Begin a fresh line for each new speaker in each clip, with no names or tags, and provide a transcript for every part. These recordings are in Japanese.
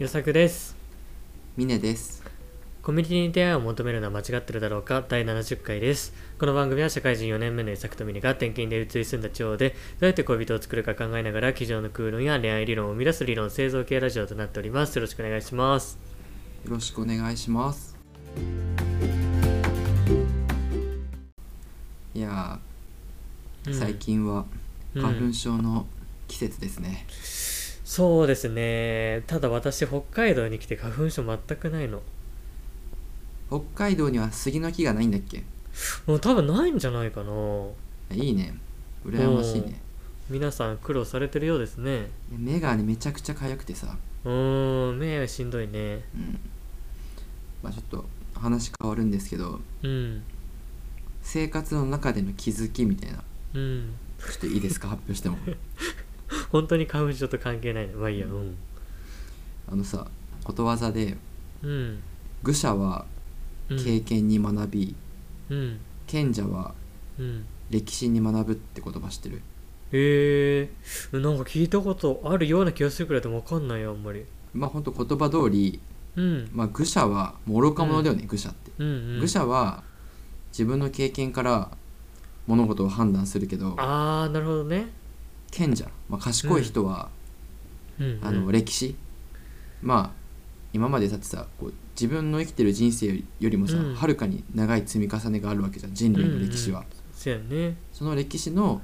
よさくです。
ミネです。
コミュニティに出会いを求めるのは間違ってるだろうか？第70回です。この番組は社会人4年目のよさくとミネが転勤で移り住んだ地方でどうやって恋人を作るか考えながら机上の空論や恋愛理論を生み出す理論製造系ラジオとなっております。よろしくお願いします。
よろしくお願いします。いやー、
うん。
最近は
うん。
花粉症の季節ですね、
そうですね。ただ私北海道に来て花粉症全くないの。
北海道には杉の木がないんだっけ？
もう多分ないんじゃないかな。い
いね。羨ましいね。
皆さん苦労されてるようですね。
目がねめちゃくちゃ痒くてさ。
うーん目はしんどいね。
うん。まあちょっと話変わるんですけど。
うん。
生活の中での気づきみたいな。
うん。
ちょっといいですか？発表しても
本当に花粉症と関係ないの？まあいいや。うん。
あのさことわざで
うん。
愚者は
うん
経験に学び、
うん。
賢者は
うん。
歴史に学ぶって言葉知ってる？
へえ。なんか聞いたことあるような気がするくらいでも分かんないよあんまり。
まあほんと言葉通り、
うん。
まあ、愚者は愚か者だよね、愚者って、
うんうん。
愚者は自分の経験から物事を判断するけど
ああなるほどね
賢者、まあ、賢い人は、
うんうん。
あの歴史。まあ今までだってさこう自分の生きてる人生よりもさ、
うん。
はるかに長い積み重ねがあるわけじゃん人類の歴史は、
そうやね。
その歴史の、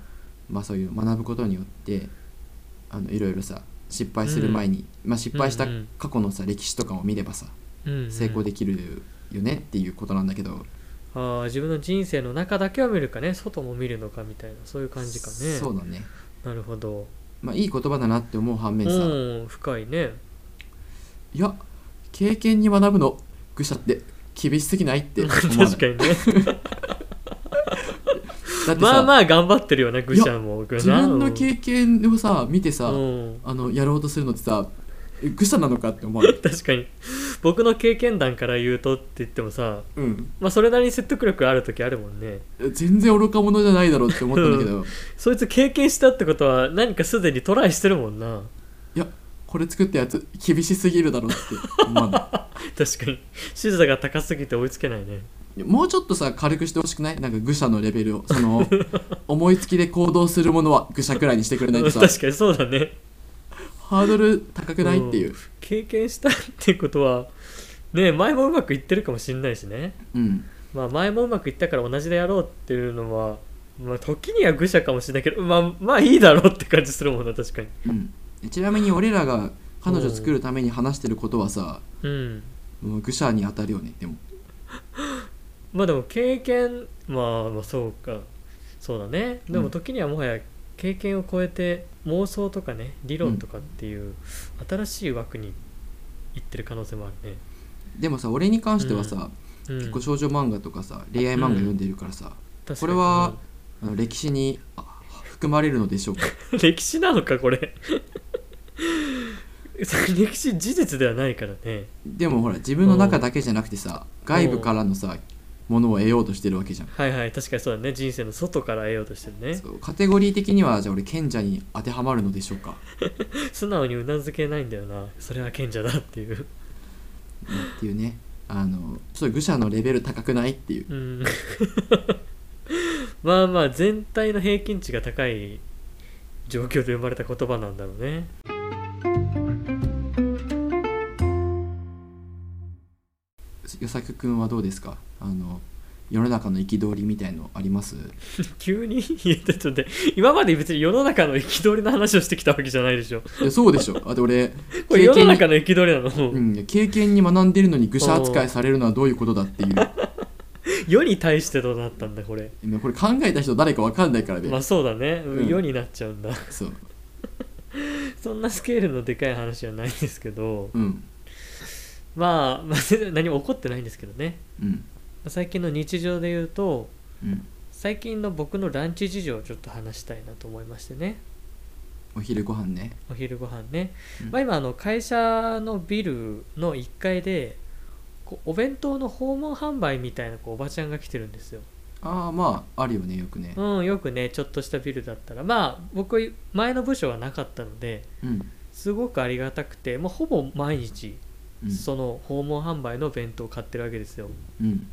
まあ、そういう学ぶことによってあのいろいろさ失敗する前に、まあ、失敗した
うんうん
過去のさ歴史とかを見ればさ
うんうん。
成功できるよねっていうことなんだけど、
ああ自分の人生の中だけを見るかね。外も見るのかみたいなそういう感じかね。
そうだね
なるほど。
まあいい言葉だなって思う反面さ、
うん深いね。
いや経験に学ぶの愚者って厳しすぎないって。思わない。
確かにね
だってさ、
まあまあ頑張ってるよね愚者も
自分の経験をさ見てさ、
うん。
あのやろうとするのってさえ愚者なのかって思わない？
確かに僕の経験談から言うとって言ってもさ
うん。
まあそれなりに説得力ある時あるもんね。
全然愚か者じゃないだろうって思ったんだけど。
そいつ経験したってことは何かすでにトライしてるもんな。い
やこれ作ったやつ厳しすぎるだろうって思わな
確かに。視座が高すぎて追いつけないね。
いもうちょっとさ軽くしてほしくない？なんか愚者のレベルを。その 思いつきで行動するものは愚者くらいにしてくれないとさ。
確かにそうだね。
ハードル高くないっていう。
経験したってことはね前もうまくいってるかもしんないしね。
うん。
まあ前もうまくいったから同じでやろうっていうのはまあ時には愚者かもしれないけどまあまあいいだろうって感じするもんな確かに。
うん。ちなみに俺らが彼女作るために話してることはさ
うん。
もう愚者に当たるよねでも。
まあでも経験まあまあそうか。そうだね。でも
うん。
時にはもはや経験を超えて妄想とかね理論とかっていう新しい枠に行ってる可能性もあるね、
でもさ俺に関してはさ、
うん、
結構少女漫画とかさ恋愛漫画読んでるからさ、これはあの歴史にあ含まれるのでしょうか？
歴史なのかこれ？歴史事実ではないからね。
でもほら自分の中だけじゃなくてさ外部からのさものを得ようとしてるわけじゃん。
はいはい確かにそうだね。人生の外から得ようとしてるね。
カテゴリー的にはじゃあ俺賢者に当てはまるのでしょうか？
素直にうなずけないんだよな。それは賢者だっていう
っていうね。あのちょっと愚者のレベル高くないっていう。
うん。まあまあ全体の平均値が高い状況で生まれた言葉なんだろうね。
与作くんはどうですか？あの世の中の憤りみたいのあります？
急に？言えてちょっと今まで別に世の中の憤りの話をしてきたわけじゃないでしょ。
いやそうでしょ。あと俺
これ世の中の憤りなの、
うん、経験に学んでるのに愚者扱いされるのはどういうことだっていう。
世に対してどうなったんだこれ？
今これ考えた人誰か分かんないからね、
まあそうだね、うん。
うん
世になっちゃうんだ。
そう。
そんなスケールのでかい話はないんですけど。
うん。
まあ、まあ、全然何も起こってないんですけどね。
うん
最近の日常で言うと
うん。
最近の僕のランチ事情をちょっと話したいなと思いましてね。
お昼ご飯ね。
お昼ご飯ね、
うん。
まあ、今あの会社のビルの1階でこうお弁当の訪問販売みたいなこうおばちゃんが来てるんですよ。
ああまああるよねよくね。
うんよくねちょっとしたビルだったら。まあ僕前の部署はなかったので
うん。
すごくありがたくて、まあ、ほぼ毎日
うん。
その訪問販売の弁当を買ってるわけですよ。
うん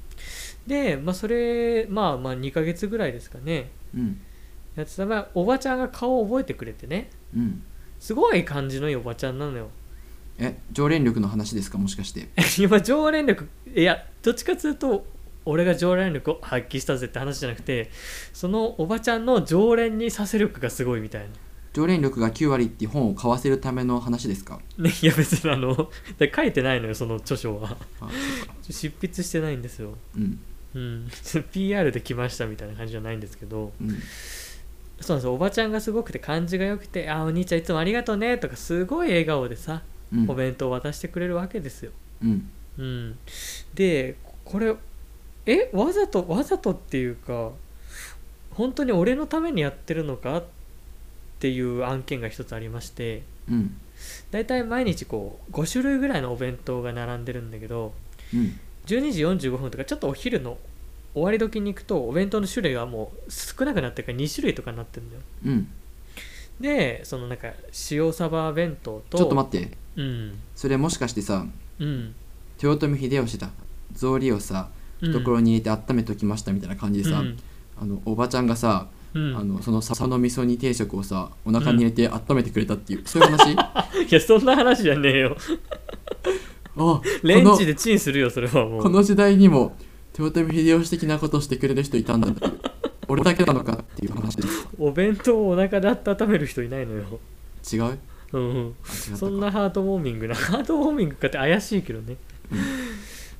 で、まあ、それまあまあ2ヶ月ぐらいですかね。
うん。
やってた。らおばちゃんが顔を覚えてくれてね。
うん。
すごい感じのいいおばちゃんなのよ。
え常連力の話ですか？もしかして。
今常連力いやどっちかというと俺が常連力を発揮したぜって話じゃなくてそのおばちゃんの常連にさせ力がすごいみたいな
常連力が9割って本を買わせるための話ですか？
ね、いや別にあので書いてないのよその著書は。
あそうか
執筆してないんですよ。
うん。
うん。PR で来ましたみたいな感じじゃないんですけど。
うん。
そうなんですよ。おばちゃんがすごくて感じが良くて「あお兄ちゃんいつもありがとうね」とかすごい笑顔でさ
うん。
お弁当を渡してくれるわけですよ。
うん。
うん。でこれえわざとわざとっていうか本当に俺のためにやってるのかっていう案件が一つありまして
うん。
だいたい毎日こう5種類ぐらいのお弁当が並んでるんだけど
うん。
12時45分とかちょっとお昼の終わり時に行くとお弁当の種類がもう少なくなってるから2種類とかになってるんだよ。
うん。
でそのなんか塩サバ弁当と
ちょっと待って。
うん。
それもしかしてさ
うん。
豊臣秀吉だ。草履をさ
うん。
懐に入れて温めときましたみたいな感じでさ、
うん。
あのおばちゃんがさ、
うん。
あのその笹の味噌煮定食をさお腹に入れて温めてくれたっていう、そういう話？あ
いやそんな話じゃねえよ。
こ
レン
の
ジでチンするよそれはもう。
この時代にも豊臣秀吉的なことをしてくれる人いたんだって俺だけなのかっていう話です。
お弁当をお腹で温める人いないのよ。
違う？
うんそんなハートウォーミングなハートウォーミングかって怪しいけどね、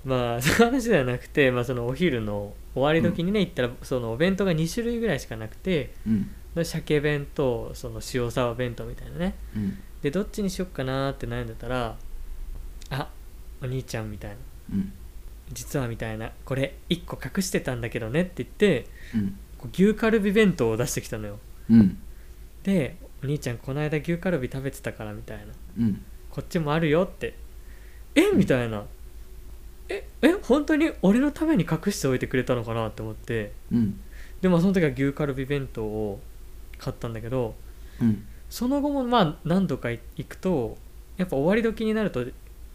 まあ そういう話ではなくて、まあ、そのお昼の終わり時にね行ったらそのお弁当が2種類ぐらいしかなくて
うん。
鮭弁とその塩サバ弁当みたいなね。
うん。
でどっちにしよっかなーって悩んでたらあお兄ちゃんみたいな。
うん。
実はみたいなこれ1個隠してたんだけどねって言って牛カルビ弁当を出してきたのよ。
うん。
でお兄ちゃんこの間牛カルビ食べてたからみたいな。
うん。
こっちもあるよって。え？みたいなええ本当に俺のために隠しておいてくれたのかなって思って。
うん。
でもその時は牛カルビ弁当を買ったんだけど
うん。
その後もまあ何度か行くとやっぱ終わり時になると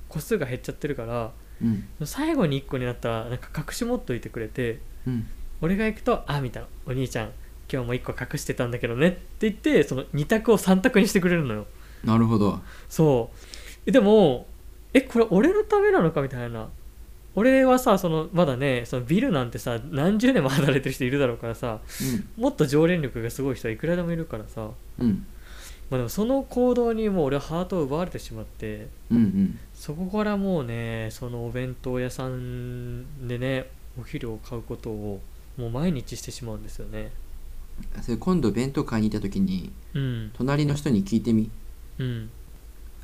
個数が減っちゃってるから
うん。
最後に1個になったらなんか隠し持っといてくれて
うん。
俺が行くと「あみたいな。お兄ちゃん今日も1個隠してたんだけどね」って言ってその2択を3択にしてくれるのよ。
なるほど。
そう。えでもえこれ俺のためなのかみたいな俺はさそのまだねそのビルなんてさ何十年も働いてる人いるだろうからさもっと常連力がすごい人はいくらでもいるからさ
うん。うん
まあでもその行動にもう俺はハートを奪われてしまって
うんうん。
そこからもうねそのお弁当屋さんでねお昼を買うことをもう毎日してしまうんですよね。
それ今度弁当買いに行った時に
うん。
隣の人に聞いてみ。
うん。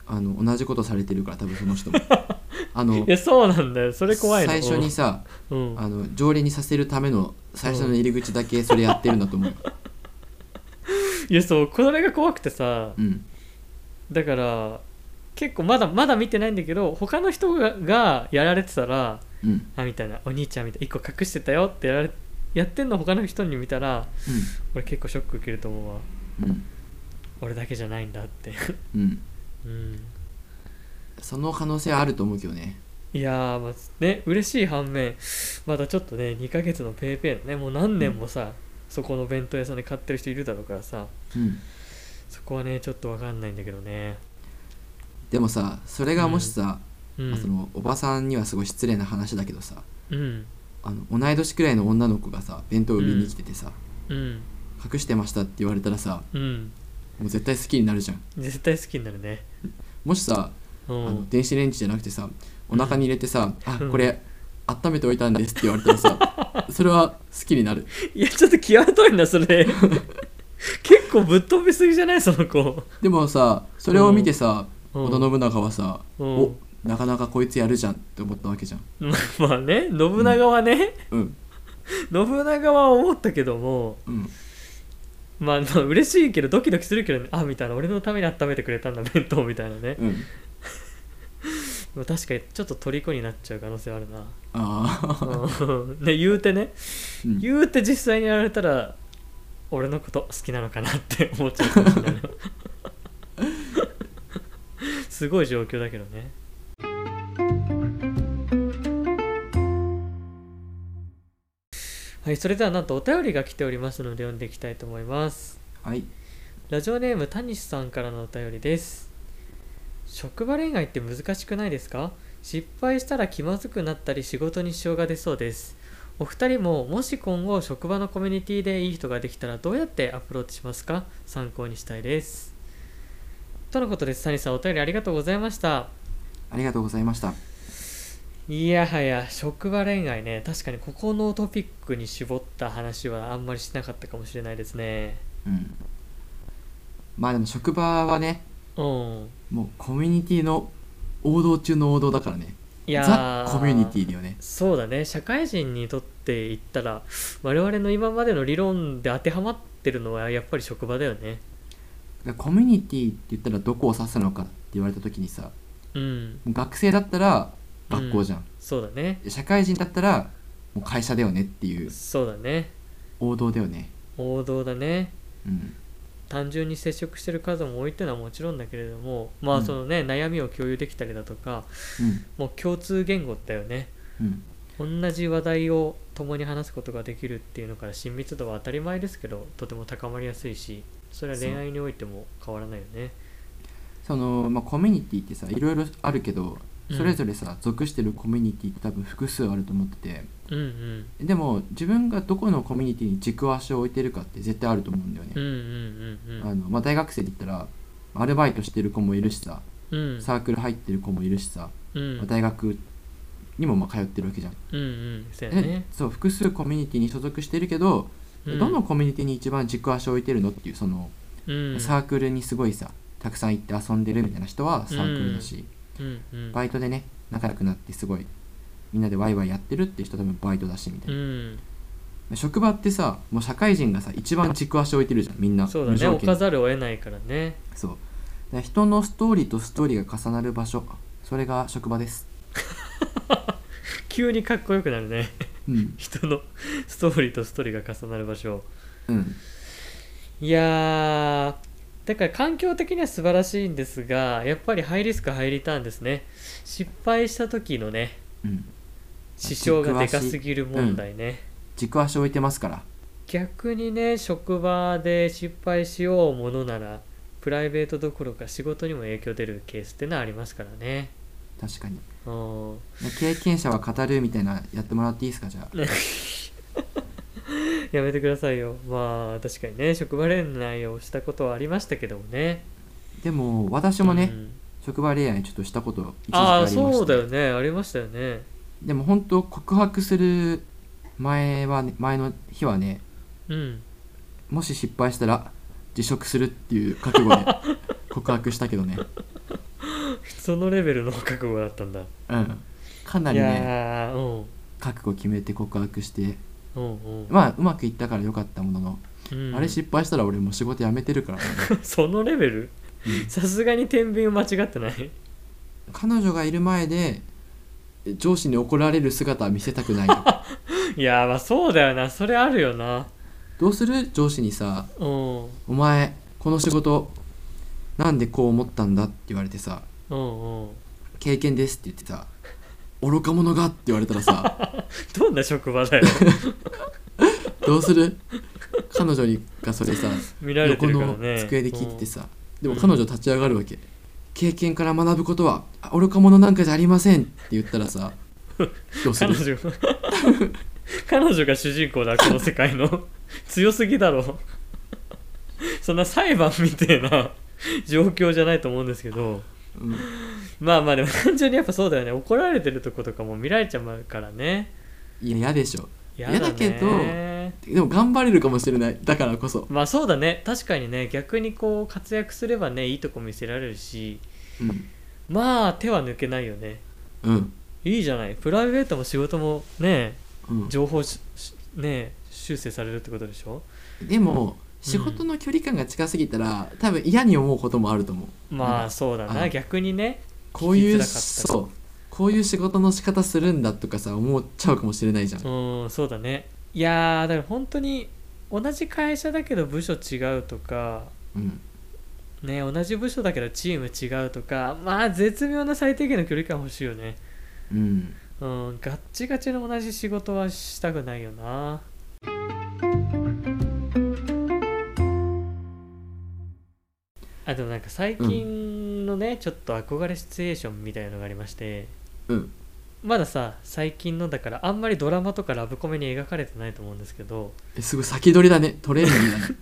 あの同じことされてるから多分その人も あの
いやそうなんだよ。それ怖いの？
最初にさ
うん。
あの常連にさせるための最初の入り口だけそれやってるんだと思う。よ
いやそうこれが怖くてさ
うん。
だから結構まだまだ見てないんだけど他の人ががやられてたら
うん。
あみたいなお兄ちゃんみたいな1個隠してたよってやられやってんの他の人に見たら俺結構ショック受けると思うわ。
うんうん。
俺だけじゃないんだって。
うん。
うん
その可能性はあると思うけどね。
いやーまあね嬉しい反面まだちょっとね2ヶ月のペイペイのねもう何年もさ、そこの弁当屋さんで買ってる人いるだろうからさ
うん。
そこはねちょっと分かんないんだけどね。
でもさそれがもしさ、
うん。
まあそのおばさんにはすごい失礼な話だけどさ
うん。
あの同い年くらいの女の子がさ弁当売りに来ててさ、
うん。
隠してましたって言われたらさ
うん。
もう絶対好きになるじゃん。
絶対好きになるね。
もしさ、
うん。
あの電子レンジじゃなくてさお腹に入れてさ、あ
うん。
これ温めておいたんですって言われたらさ それは好きになる。
いやちょっと際どいなそれ。結構ぶっ飛びすぎじゃない？その子。
でもさそれを見てさ、
うん。
織田信長はさ、
うん。
おなかなかこいつやるじゃんって思ったわけじゃん。
ままあね信長はね、
うん。
信長は思ったけども
うん。
まあまあ嬉しいけどドキドキするけどねあみたいな。俺のために温めてくれたんだ弁当みたいなね、確かにちょっと虜になっちゃう可能性あるな。
ああ
言うてね。
うん。
言うて実際にやられたら俺のこと好きなのかなって 思っちゃうかもしれない。なすごい状況だけどね。はいそれではなんとお便りが来ておりますので読んでいきたいと思います。
はい。
ラジオネームたにしさんからのお便りです職場恋愛って難しくないですか？失敗したら気まずくなったり仕事に支障が出そうです。お二人ももし今後職場のコミュニティでいい人ができたらどうやってアプローチしますか？参考にしたいです。とのことです。谷さんお便りありがとうございました。
ありがとうございました。
いやはや職場恋愛ね。確かにここのトピックに絞った話はあんまりしなかったかもしれないですね。
うん。まあでも職場はね
うん
もうコミュニティの王道中の王道だからね。
いや
ザ・
ー
コミュニティだよね。
そうだね。社会人にとって言ったら我々の今までの理論で当てはまってるのはやっぱり職場だよね。
コミュニティって言ったらどこを指すのかって言われた時にさ
うん。
学生だったら学校じゃん、
そうだね。
社会人だったらもう会社だよねっていう。
そうだね。
王道だよね。
王道だね。
うん
単純に接触してる数も多いっていうのはもちろんだけれどもまあ
うん。
そのね、悩みを共有できたりだとか
うん。
もう共通言語だよね。
うん。
同じ話題を共に話すことができるっていうのから親密度は当たり前ですけどとても高まりやすいしそれは恋愛においても変わらないよね。
その、まあ、コミュニティってさいろいろあるけど
うん。
それぞれさ、属してるコミュニティって多分複数あると思ってて
うんうん。
でも自分がどこのコミュニティに軸足を置いてるかって絶対あると思うんだよね、大学生で言ったらアルバイトしてる子もいるしさ
うん。うん
サークル入ってる子もいるしさ、
うん。
まあ大学にもまあ通ってるわけじゃん、
うんうん。そうね。
そう複数コミュニティに所属してるけど、
うん。
どのコミュニティに一番軸足を置いてるのっていうその、
うん。
サークルにすごいさたくさん行って遊んでるみたいな人はサークルだし、バイトでね仲良くなってすごいみんなでワイワイやってるって人多分バイトだしみた
う
いな、
ん。
職場ってさもう社会人がさ一番軸足を置いてるじゃんみんな。
そうだね。置かざるを得ないからね。
そう。人のストーリーとストーリーが重なる場所。それが職場です。
急にかっこよくなるね。
うん。
人のストーリーとストーリーが重なる場所。
うん。
いやーだから環境的には素晴らしいんですがやっぱりハイリスクハイリターンですね。失敗した時のね。
うん
支障がでかすぎる問題ね、
軸足置いてますから
逆にね職場で失敗しようものならプライベートどころか仕事にも影響出るケースってのはありますからね
確かに経験者は語るみたいなやってもらっていいですかじゃあ
やめてくださいよまあ確かにね職場恋愛をしたことはありましたけどもね
でも私もね、
うん
職場恋愛ちょっとしたこと
ああ
ありまして
そうだよねありましたよね
でも本当告白する前は、ね、前の日はね
うん。
もし失敗したら辞職するっていう覚悟で 告白したけどね。
そのレベルの覚悟だったんだ、
うん。かないりね覚悟決めて告白して。
うんうん。
まあうまくいったからよかったものの、
うん。
あれ失敗したら俺もう仕事辞めてるからね、
そのレベル？
うん。
さすがに天秤間違ってない？
彼女がいる前で上司に怒られる姿は見せたくないと
いやーまあそうだよな。それあるよな。
どうする？上司にさ
うん「
お前この仕事なんでこう思ったんだ?」って言われてさ
うんうん「
経験です」って言ってさ「愚か者が」って言われたらさ
どんな職場だよ。
どうする？彼女にがそれさ
見られて
横の
るからね。
机で聞いててさでも彼女立ち上がるわけ経験から学ぶことはあ愚か者なんかじゃありませんって言ったらさどうする？
彼女 彼女が主人公だこの世界の。強すぎだろ。そんな裁判みたいな状況じゃないと思うんですけど。
うん。
まあまあでも単純にやっぱそうだよね。怒られてるとことかも見られちゃうからね。
いや嫌でしょ。
嫌
嫌だけど
ね
でも頑張れるかもしれない。だからこそ、
まあそうだね。確かにね。逆にこう活躍すればねいいとこ見せられるし。
うん。
まあ手は抜けないよね。
うん。
いいじゃない。プライベートも仕事もね
うん、
情報ね修正されるってことでしょ？
でも仕事の距離感が近すぎたら多分嫌に思うこともあると思う。
まあ
うん
そうだな。
あ
逆にね。
こういうそう。こういう仕事の仕方するんだとかさ思っちゃうかもしれないじゃん。
うんそうだねいやーだから本当に同じ会社だけど部署違うとか
うん。
ね同じ部署だけどチーム違うとかまあ絶妙な最低限の距離感欲しいよね。
うん。
うんガッチガチの同じ仕事はしたくないよな。あでもなんか最近のね、ちょっと憧れシチュエーションみたいなのがありまして。
うん
まださ最近のだからあんまりドラマとかラブコメに描かれてないと思うんですけど。
えすごい先取りだね。トレーニングだね。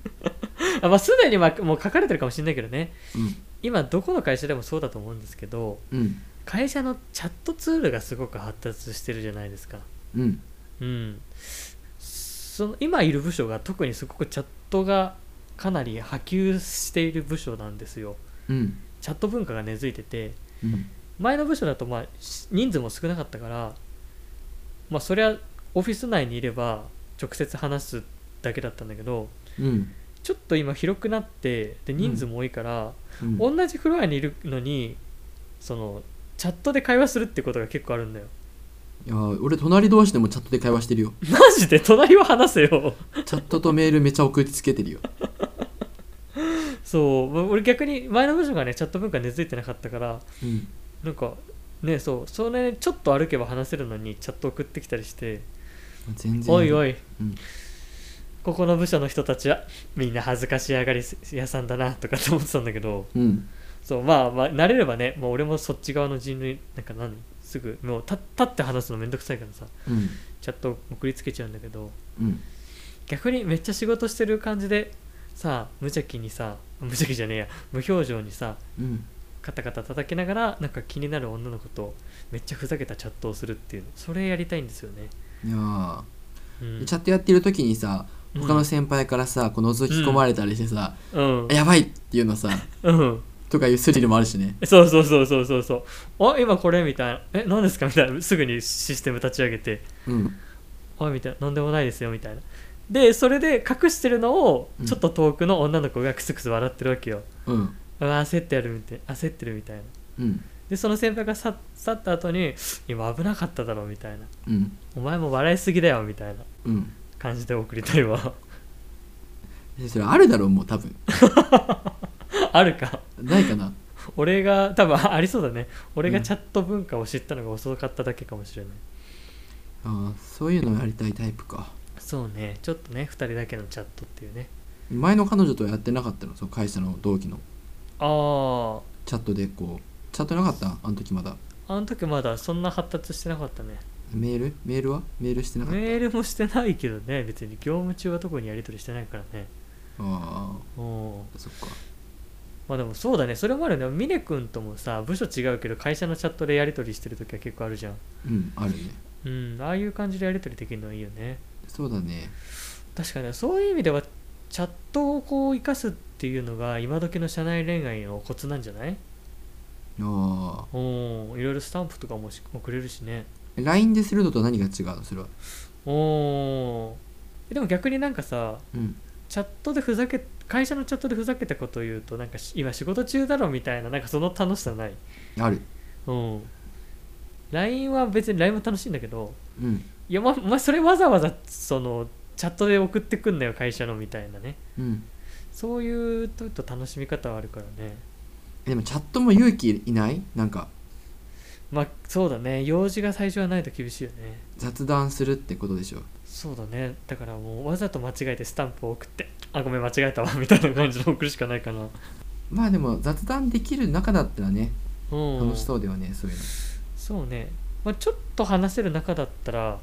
あまあすでにまあもう書かれてるかもしれないけどね。
うん。
今どこの会社でもそうだと思うんですけど
うん。
会社のチャットツールがすごく発達してるじゃないですか。
うん。
うん。その今いる部署が特にすごくチャットがかなり波及している部署なんですよ。
うん。
チャット文化が根付いてて
うん
前の部署だとまあし人数も少なかったからまあそりゃオフィス内にいれば直接話すだけだったんだけど
うん。
ちょっと今広くなってで人数も多いから、
うん。
同じフロアにいるのにそのチャットで会話するってことが結構あるんだよ。
いやー俺隣同士でもチャットで会話してるよ。
マジで？隣は話せよ。
チャットとメールめっちゃ送りつけてるよ。
そう。ま俺逆に前の部署がねチャット文化根付いてなかったから
うん
なんかねそうそれちょっと歩けば話せるのにチャット送ってきたりしておいおい、
うん。
ここの部署の人たちはみんな恥ずかしやがり屋さんだなとかって思ってたんだけど
うん。
そうまあまあ慣れればねもう俺もそっち側の人類なんか何すぐもう立立って話すのめんどくさいからさ
うん。
チャット送りつけちゃうんだけど
うん。
逆にめっちゃ仕事してる感じでさ無邪気にさ無邪気じゃねえや無表情にさ
うん
カタカタ叩きながらなんか気になる女の子とめっちゃふざけたチャットをするっていうのそれやりたいんですよね、
いやー。
うん、
チャットやってる時にさ
うん。
他の先輩からさ、この覗き込まれたりしてさ、
うん。
やばいっていうのさ
うん。
とかいうスリルもあるしね。
そうそうそうそうそうそう。あ今これみたいな。え何ですか？みたいな。すぐにシステム立ち上げて。
うん。
あみたいな。何でもないですよみたいな。でそれで隠してるのを
うん。
ちょっと遠くの女の子がクスクス笑ってるわけよ、
うん
焦ってやるみたい焦ってるみたいな。
うん。
でその先輩が去去った後に今危なかっただろみたいな。
うん。
お前も笑いすぎだよみたいな
うん。
感じで送りたいわ。
えそれあるだろうもう多分。
あるか。
ないかな。
俺が多分ありそうだね。俺が
うん。
チャット文化を知ったのが遅かっただけかもしれない、
あーそういうのやりたいタイプか。
そうね。ちょっとね2人だけのチャットっていうね。
前の彼女とはやってなかったの？その会社の同期の
あ
チャットでこうチャットなかった？あの時まだ。
ああの時まだそんな発達してなかったね。
メール？メールは？メールしてなかった？
メールもしてないけどね。別に業務中は特にやり取りしてないからね。
あ
うん。
あそっか。
まあでもそうだね。それもあるね。峰君ともさ部署違うけど会社のチャットでやり取りしてる時は結構あるじゃん。
うんあるね。
うん。ああいう感じでやり取りできるのはいいよね。
そうだね。
確かにね。そういう意味ではチャットをこう生かすっていうのが今時の社内恋愛のコツなんじゃない？
ああ。
うん。いろいろスタンプとかもし送れるしね。
LINE でするのと何が違うの？それは。
おーでも逆になんかさ
うん。
チャットでふざけ会社のチャットでふざけたことを言うとなんかし今仕事中だろみたいななんかその楽しさない？
ある。
うん。LINE は別に LINE も楽しいんだけど
うん。
いやまお前それわざわざそのチャットで送ってくんなよ会社のみたいなね。
うん。
そういうとと楽しみ方はあるからね。
でもチャットも勇気いない？なんか。
まあそうだね。用事が最初はないと厳しいよね。
雑談するってことでしょ？
そうだね。だからもうわざと間違えてスタンプを送ってあごめん間違えたわみたいな感じで送るしかないかな。
まあでも雑談できる中だったらね
うん。
楽しそうだよね、そういうの。
そうね、まあ、ちょっと話せる中だったら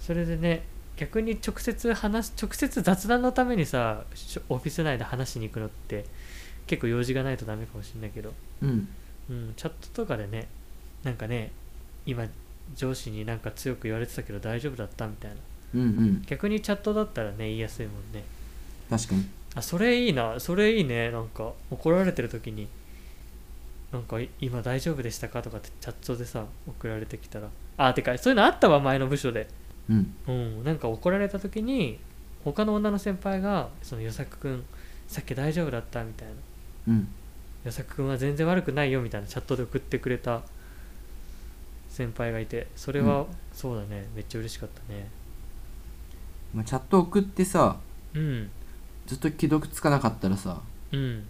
それでね逆に直接話す直接雑談のためにさオフィス内で話しに行くのって結構用事がないとダメかもしれないけど、
うん。
うん、チャットとかでねなんかね今上司になんか強く言われてたけど大丈夫だったみたいな。
うんうん。
逆にチャットだったらね言いやすいもんね。
確かに。
あそれいいなそれいいねなんか怒られてる時になんかい今大丈夫でしたかとかってチャットでさ送られてきたら。あてかそういうのあったわ前の部署で
うん。
うん。なんか怒られた時に他の女の先輩がその与作くんさっき大丈夫だったみたいな。
うん。
与作くんは全然悪くないよみたいなチャットで送ってくれた先輩がいてそれは、
う
そうだね。めっちゃ嬉しかったね。
まあ、チャット送ってさ
うん。
ずっと既読つかなかったらさ
うん。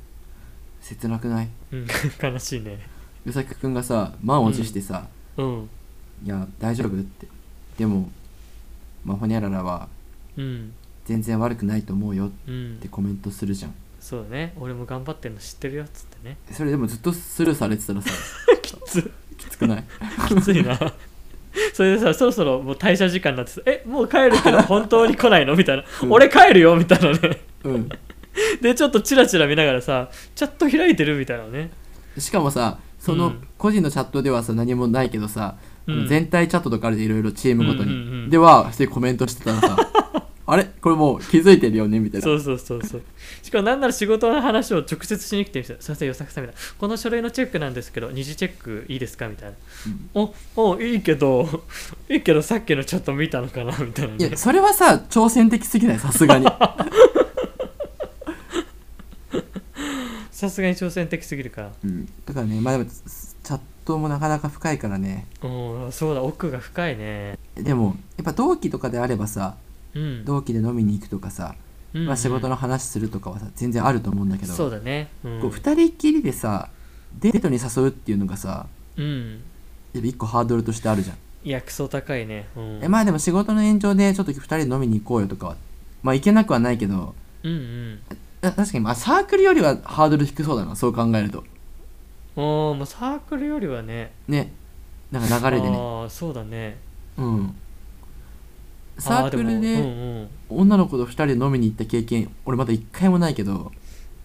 切なくない？
うん。悲しいね。
与作くんがさ満を持してさ
うん「
いや大丈夫?」って。でもまあホニャララは
うん。
全然悪くないと思うよっ
うん。
てコメントするじゃん。
そうだね。俺も頑張ってんの知ってるよっつってね。
それでもずっとスルーされてたらさ
きつ。
きつくない？
きついな。それでさそろそろもう退社時間になってさえもう帰るけど本当に来ないの？みたいな、
うん。
俺帰るよ？みたいなね。
うん。
でちょっとチラチラ見ながらさチャット開いてる？みたいなね。
しかもさそうの
ん。
個人のチャットではさ何もないけどさ、
うん
全体チャットとかあるでいろいろチームごとに、
うんうんうん
ではコメントしてたらさ あれ？これもう気づいてるよね？みたいな。
そうそうそうそう。しかもなんなら仕事の話を直接しに来てる人すいませんよさんみたいな。この書類のチェックなんですけど二次チェックいいですか？みたいな、おおいいけどいいけどさっきのチャット見たのかな？みたいないね
やそれはさ挑戦的すぎない？さすがに。
さすがに挑戦的すぎるか
うん、だからねまあでもチャットもなかなか深いからね。
うんそうだ奥が深いね。
でもやっぱ同期とかであればさ
うん。
同期で飲みに行くとかさ、
うん
まあ、仕事の話するとかはさ全然あると思うんだけど
そうだね。うん。
こう2人っきりでさデートに誘うっていうのがさ
うん。
やっぱ一個ハードルとしてあるじゃん、
いやクソ高いね。うん。
えまあでも仕事の延長でちょっと2人で飲みに行こうよとかはまあ行けなくはないけど
うんうん。
あ確かにまあサークルよりはハードル低そうだなそう考えると
おーもうサークルよりはね。
ね。なんか流れでね。
ああそうだね。
うん。サークル
あ
で女の子と2人で飲みに行った経験俺まだ1回もないけど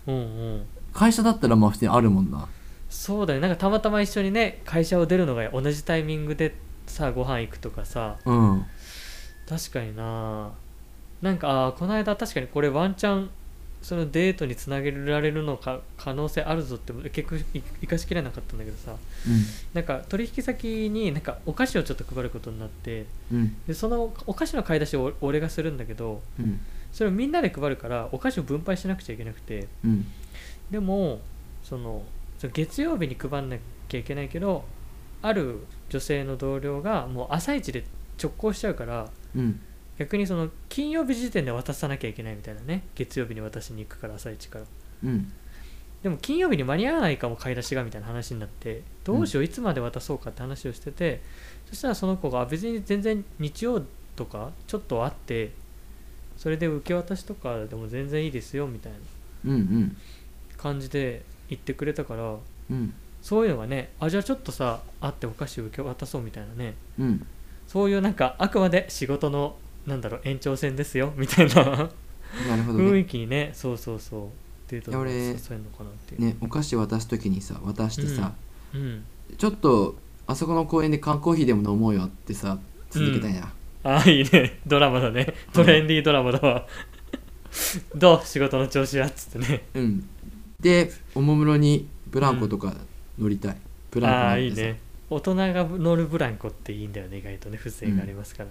うんうん。
会社だったらまあ普通にあるもんな。
そうだよなんかたまたま一緒にね会社を出るのが同じタイミングでさご飯行くとかさ。
うん。
確かにな。なんかあーこの間確かにこれワンチャンそのデートにつなげられるのか可能性あるぞって結局い生かしきれなかったんだけどさ。なんか取引先になんかお菓子をちょっと配ることになって
うんうん。
でそのお菓子の買い出しを俺がするんだけど
うん。
それをみんなで配るからお菓子を分配しなくちゃいけなくて。
うん。
でもそのその月曜日に配んなきゃいけないけどある女性の同僚がもう朝一で直行しちゃうから
うん
逆にその金曜日時点で渡さなきゃいけないみたいなね。月曜日に渡しに行くから朝一から。
うん。
でも金曜日に間に合わないかも買い出しがみたいな話になってどうしよういつまで渡そうかって話をしてて、そしたらその子があ別に全然日曜とかちょっと会ってそれで受け渡しとかでも全然いいですよみたいな感じで言ってくれたから
うん。
そういうのがねあじゃあちょっとさ会ってお菓子を受け渡そうみたいなね。
うん。
そういうなんかあくまで仕事のなんだろう延長線ですよみたいな。
なるほど
雰
ね
囲気にねそうそうそう。デートの
いや俺
誘えるのかなっていう、
ねお菓子渡す時にさ渡してさ、
うん
ちょっとあそこの公園で缶コーヒーでも飲もうよってさ続けたいな、
ああいいね。ドラマだね。トレンディードラマだわ、どう？仕事の調子やっつってね。
うん。でおもむろにブランコとか乗りたい、ブランコ
ああいいね。大人が乗るブランコっていいんだよね意外とね。風情がありますから、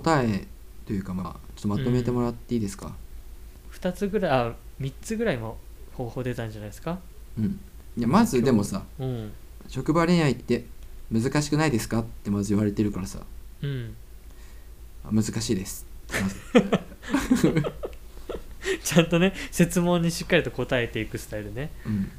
答えというかまあちょっとまとめてもらっていいですか
？2つぐらいあ3つぐらいも方法出たんじゃないですか？
うん、いやまずでもさ
うん。
職場恋愛って難しくないですか？ってまず言われてるからさ。
うん。
あ難しいです。まず。
ちゃんとね質問にしっかりと答えていくスタイルね。
うん。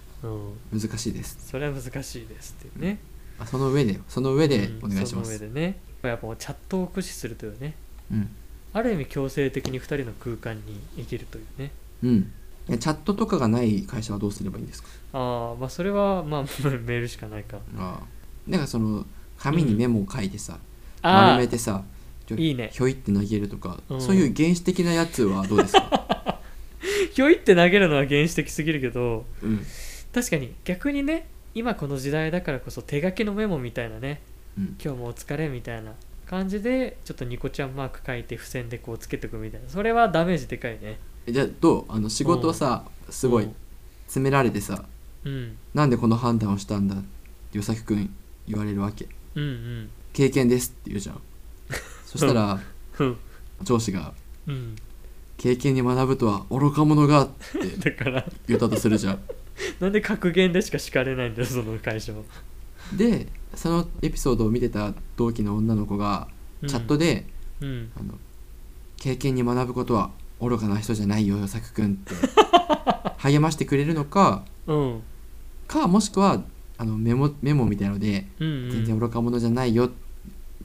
うん。
難しいです。
それは難しいですっていうね
あその上でその上で
うん。
お願いします。
その上でねやっぱチャットを駆使するというね
うん。
ある意味強制的に2人の空間に生きるというね。
うん。チャットとかがない会社はどうすればいいんですか？
ああまあそれはまあ メールしかないか。
ああなんかその紙にメモを書いてさ、
あ
丸めてさ
いいね。
ひょいって投げるとか、
うん。
そういう原始的なやつはどうですか、
ひょいって投げるのは原始的すぎるけど
うん。
確かに逆にね今この時代だからこそ手書きのメモみたいなね
うん、
今日もお疲れみたいな感じでちょっとニコちゃんマーク書いて付箋でこうつけておくみたいな。それはダメージでかいね。
えじゃあどう？あの仕事をさ、すごい詰められてさ、
うん。
なんでこの判断をしたんだって与崎くん言われるわけ。
うんうん。
経験ですって言うじゃん。そしたら
うん。
上司が
うん。
経験に学ぶとは愚か者がって
だから。
言ったとするじゃん。
なんで格言でしか敷かれないんだよその会社は
でそのエピソードを見てた同期の女の子がチャットで、
うん。
あの経験に学ぶことは愚かな人じゃないよ与作くんって 励ましてくれるのか
うん。
かもしくはあのメモメモみたいので
うんうん。
全然愚か者じゃないよ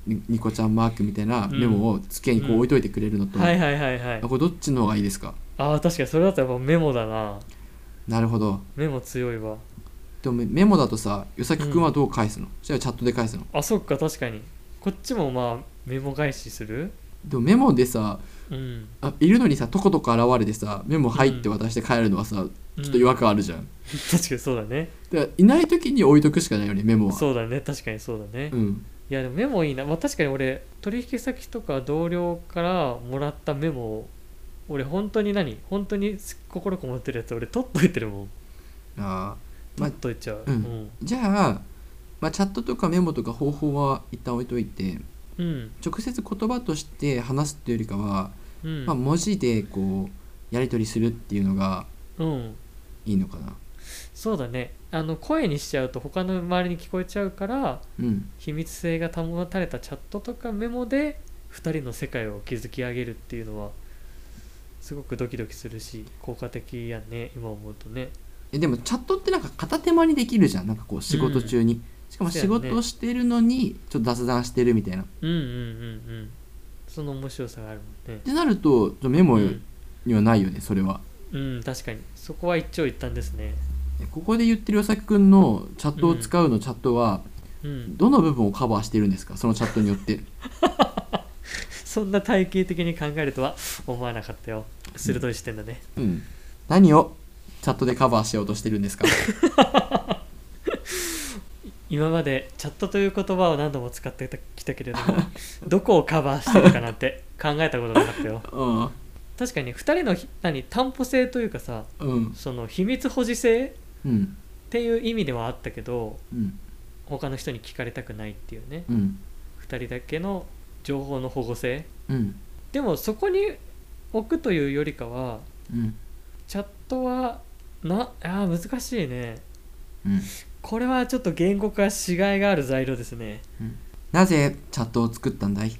にニコちゃんマークみたいなメモを机にこう置いといてくれるのと、
はいはいはいはい。
あこれどっちの方がいいですか？
ああ確かにそれだとやっぱメモだな。
なるほど。
メモ強いわ
でもメメモだとさ与作くんはどう返すの、じゃあチャットで返すの？
あそっか確かに。こっちもまあメモ返しする？
でもメモでさ
うん。
あいるのにさとことこ現れてさメモ入って渡して帰るのはさ、ちょっと違和感あるじゃん、
確かにそうだね。
だからいない時に置いとくしかないよねメモは。
そうだね。確かにそうだね、い
うん。
やでもメモいいな、まあ、確かに俺取引先とか同僚からもらったメモを俺本当に何？本当に心こもってるやつ俺取っといてるもん。
あーま
取っといちゃう。
うん。じゃあ、まあ、チャットとかメモとか方法は一旦置いといて
うん。
直接言葉として話すっていうよりかは、
うん。
まあ、文字でこうやり取りするっていうのが
うん。
いいのかな。
そうだね。あの声にしちゃうと他の周りに聞こえちゃうから
うん。
秘密性が保たれたチャットとかメモで2人の世界を築き上げるっていうのはすごくドキドキするし効果的やね今思うとね
えでもチャットってなんか片手間にできるじゃん。なんかこう仕事中に、しかも仕事をしてるのにちょっと雑談してるみたいな、っ
うんうんうんうん。その面白さがあるもんね。
てなるとメモ
うん。
にはないよねそれは。
うん、確かに。そこは一長一短ですね。
えここで言ってる与作くんのチャットを使うのチャットは
うん。
どの部分をカバーしてるんですか？そのチャットによって。
そんな体系的に考えるとは思わなかったよ。鋭い視点だね、
うん。何をチャットでカバーしようとしてるんですか？
今までチャットという言葉を何度も使ってきたけれども どこをカバーしてるかなんて 考えたことなかったよ。
うん。
確かに2人のひ何担保性というかさ
うん。
その秘密保持性っ
うん。
ていう意味ではあったけど
うん。
他の人に聞かれたくないっていうね。
うん。
2人だけの情報の保護性。
うん。
でもそこに置くというよりかは
うん。
チャットはなあー難しいね。
うん。
これはちょっと言語化しがいがある材料ですね。
なぜチャットを作ったんだい？
い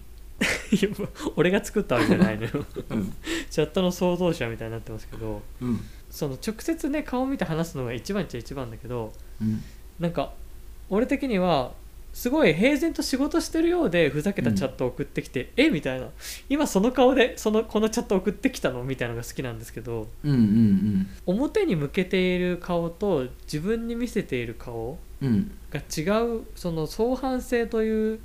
や俺が作ったわけじゃないのよ。
うん。
チャットの創造者みたいになってますけど
うん。
その直接ね顔見て話すのが一番っちゃ一番だけど
うん。
なんか俺的にはすごい平然と仕事してるようでふざけたチャットを送ってきて、え？みたいな。今その顔でそのこのチャット送ってきたの？みたいなのが好きなんですけど
うんうん
表に向けている顔と自分に見せている顔
うんうん
が違うその相反性という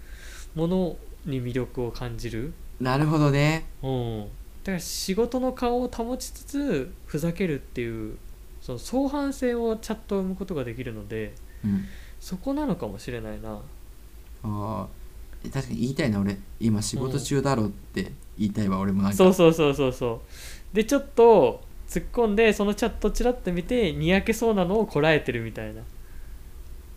ものに魅力を感じる、
なるほどね。
うん、だから仕事の顔を保ちつつふざけるっていうその相反性をチャットを生むことができるので
うん
そこなのかもしれないな。
あー確かに言いたいな俺。今仕事中だろって言いたいわ俺もなんか。
そうそうそうそうそう。でちょっと突っ込んでそのチャットちらっと見てにやけそうなのをこらえてるみたいな。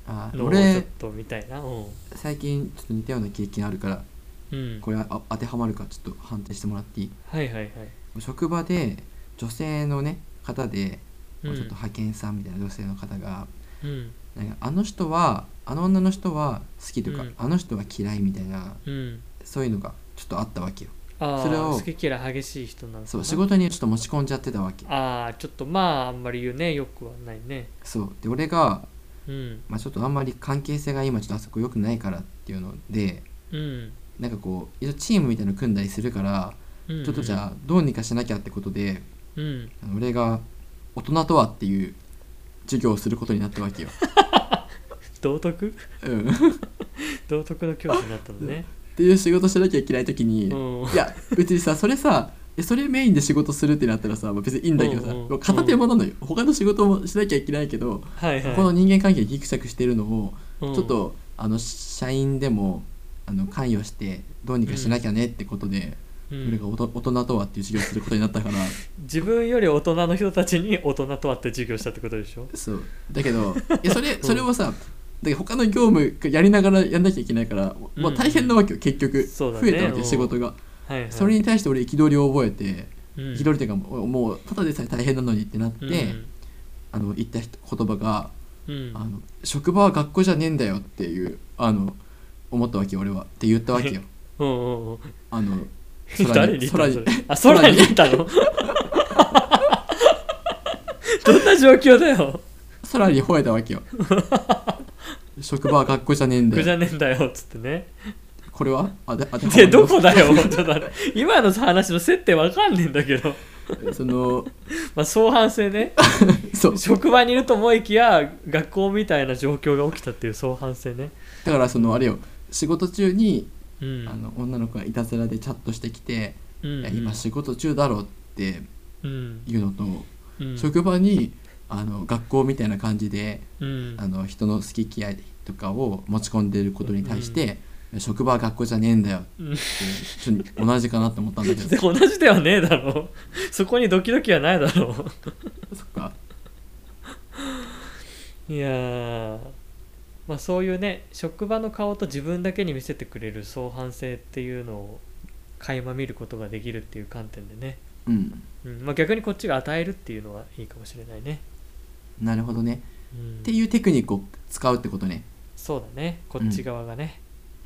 あー
のをちょっ
俺
とみたいな。うん、
最近ちょっと似たような経験あるから
うん、
これあ当てはまるかちょっと判定してもらっていい？
はいはいはい。
職場で女性のね方で
うん。
ちょっと派遣さんみたいな女性の方が、
うん
あの人はあの女の人は好きとか、
うん。
あの人は嫌いみたいな
うん。
そういうのがちょっとあったわけよ。
あ
それを
あ好き嫌い激しい人なのかな
そう仕事にちょっと持ち込んじゃってたわけ。
ああちょっとまああんまり言うね。よくはないね。
そう。で俺が、
うん。
まあ、ちょっとあんまり関係性が今ちょっとあそこ良くないからっていうので
うん。
なんかこう一応チームみたいなの組んだりするから、
うん。
ちょっとじゃあどうにかしなきゃってことで
うん。
あの俺が大人とはっていう授業をすることになったわけよ。
道徳？
うん、
道徳の教師になったのね。
っていう仕事しなきゃいけない時に、
うん。
いや別にさそれさえそれメインで仕事するってなったらさ、まあ、別にいいんだけどさ、
うんうん
もう片手間なのよ、他の仕事もしなきゃいけないけど、
はいはい。
この人間関係ギクシャクしてるのを、
うん。
ちょっとあの社員でもあの関与してどうにかしなきゃねってことで、
うん
俺が大人とはっていう授業をすることになったから。
自分より大人の人たちに大人とはって授業したってことでしょ？
そう。だけどいやそれそれをさ、だ他の業務やりながらやんなきゃいけないから、
うん。
まあ、大変なわけよ結局、
そうだね。
増えたわけ仕事が、
はいはい。
それに対して俺憤りを覚えて
うん。
憤りっていうかもうただでさえ大変なのにってなって、
うん。
あの言った人言葉が、
うん。
あの「職場は学校じゃねえんだよ」っていうあの思ったわけよ俺は。って言ったわけよ。
うんうんう。ん
あの
誰に
空に。
空に言ったの？どんな状況だよ。
空に吠えたわけよ。職場は学校じゃねえんだよ。
僕じゃねえんだよっつってね。
これは？あであで
でどこだよちょっと今の話の接点わかんねえんだけど。
その
まあ相反性ね。
そう。
職場にいると思いきや学校みたいな状況が起きたっていう相反性ね。
だからそのあれよ。仕事中に、
うん。
あの女の子がいたずらでチャットしてきて「
うん。
いや今仕事中だろ」って
うん。
いうのと、
うん。
職場にあの学校みたいな感じで
うん。
あの人の好き嫌いとかを持ち込んでることに対して、職場は学校じゃねえんだよ
うん。
ってちょっと同じかなって思ったんだけ
で
ど。
同じではねえだろ。そこにドキドキはないだろ
そっか。
いやーまあそういうね職場の顔と自分だけに見せてくれる相反性っていうのを垣間見ることができるっていう観点でね、
うん。
うん。まあ、逆にこっちが与えるっていうのはいいかもしれないね、
なるほどね。
うん。
っていうテクニックを使うってことね。
そうだね。こっち側がね、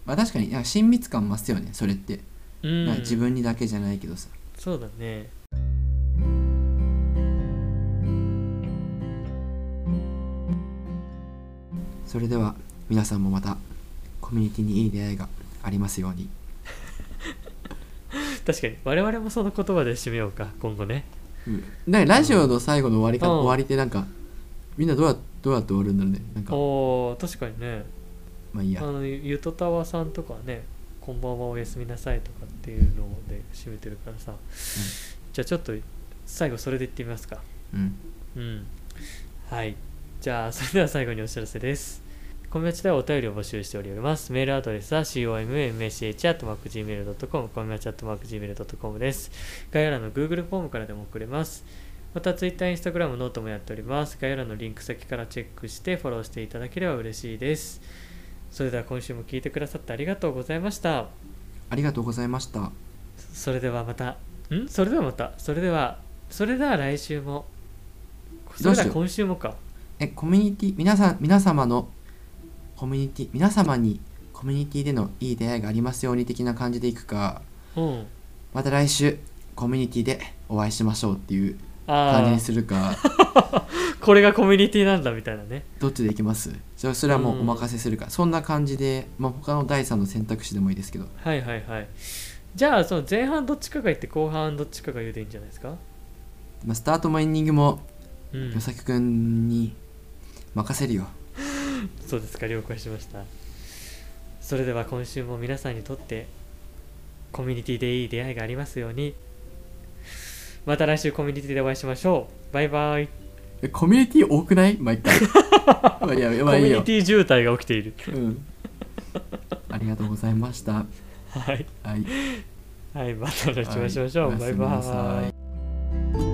まあ確かに親密感増すよねそれって、
うん。
自分にだけじゃないけどさ。
そうだね
それでは皆さんもまたコミュニティにいい出会いがありますように。
確かに我々もその言葉で締めようか今後ね。
なん。かラジオの最後の終わりか、
うん。
終わりってなんかみんなどうやどうやって終わるんだろうね。なんか。
おお確かにね。
まあいいや。
あのゆとたわさんとかね「こんばんはおやすみなさい」とかっていうので締めてるからさ、じゃあちょっと最後それで言ってみますか。
うん。
うん。はい。じゃあそれでは最後にお知らせですコミマチではお便りを募集しております。メールアドレスは commach.gmail.com、コミマチ .gmail.com です。概要欄の Google フォームからでも送れます。また Twitter、Instagram、 note もやっております。概要欄のリンク先からチェックしてフォローしていただければ嬉しいです。それでは今週も聞いてくださってありがとうございました。
ありがとうございました
それではまた、ん？それではまた、それでは、それでは来週も、それでは今週もか。
えコミュニティ皆さん皆様のコミュニティ皆様にコミュニティでのいい出会いがありますように的な感じでいくか
うん。
また来週コミュニティでお会いしましょうっていう感じ
あ
にするか
あ、これがコミュニティなんだみたいなね。
どっちでいきます？じゃあそれはもうお任せするか、そんな感じで、まあ、他の第三の選択肢でもいいですけど
はいはいはい。じゃあ、その前半どっちかが言って後半どっちかが言うでいいんじゃないですか？
まあ、スタートもエンディングも
うん
与。作くんに任せるよ
そうですか、了解しました。それでは今週も皆さんにとってコミュニティでいい出会いがありますように。また来週コミュニティでお会いしましょう。バイバイ。
えコミュニティ多くない？毎回や
コ
まあいいよ
ミュニティ渋滞が起きている。
うんありがとうございました
はい。
はい
はい、また来週お会いしましょう。
はい
バイバイ。